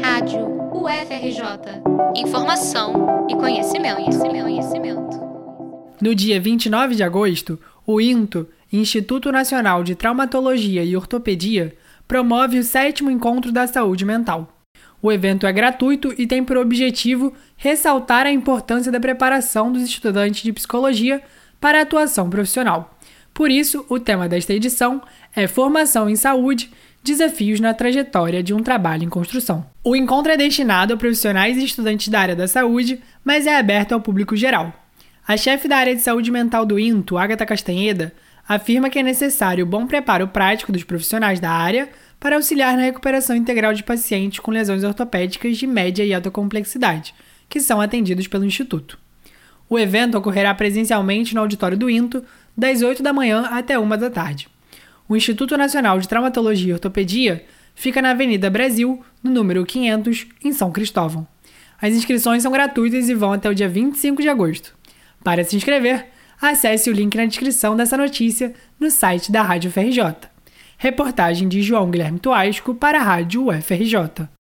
Rádio UFRJ. Informação e conhecimento, conhecimento, conhecimento. No dia 29 de agosto, o INTO, Instituto Nacional de Traumatologia e Ortopedia, promove o sétimo Encontro da Saúde Mental. O evento é gratuito e tem por objetivo ressaltar a importância da preparação dos estudantes de psicologia para a atuação profissional. Por isso, o tema desta edição é Formação em Saúde Desafios na trajetória de um trabalho em construção. O encontro é destinado a profissionais e estudantes da área da saúde, mas é aberto ao público geral. A chefe da área de saúde mental do INTO, Agatha Castanheda, afirma que é necessário bom preparo prático dos profissionais da área para auxiliar na recuperação integral de pacientes com lesões ortopédicas de média e alta complexidade, que são atendidos pelo Instituto. O evento ocorrerá presencialmente no auditório do INTO, das 8 da manhã até 1 da tarde. O Instituto Nacional de Traumatologia e Ortopedia fica na Avenida Brasil, no número 500, em São Cristóvão. As inscrições são gratuitas e vão até o dia 25 de agosto. Para se inscrever, acesse o link na descrição dessa notícia no site da Rádio FRJ. Reportagem de João Guilherme Tuasco para a Rádio UFRJ.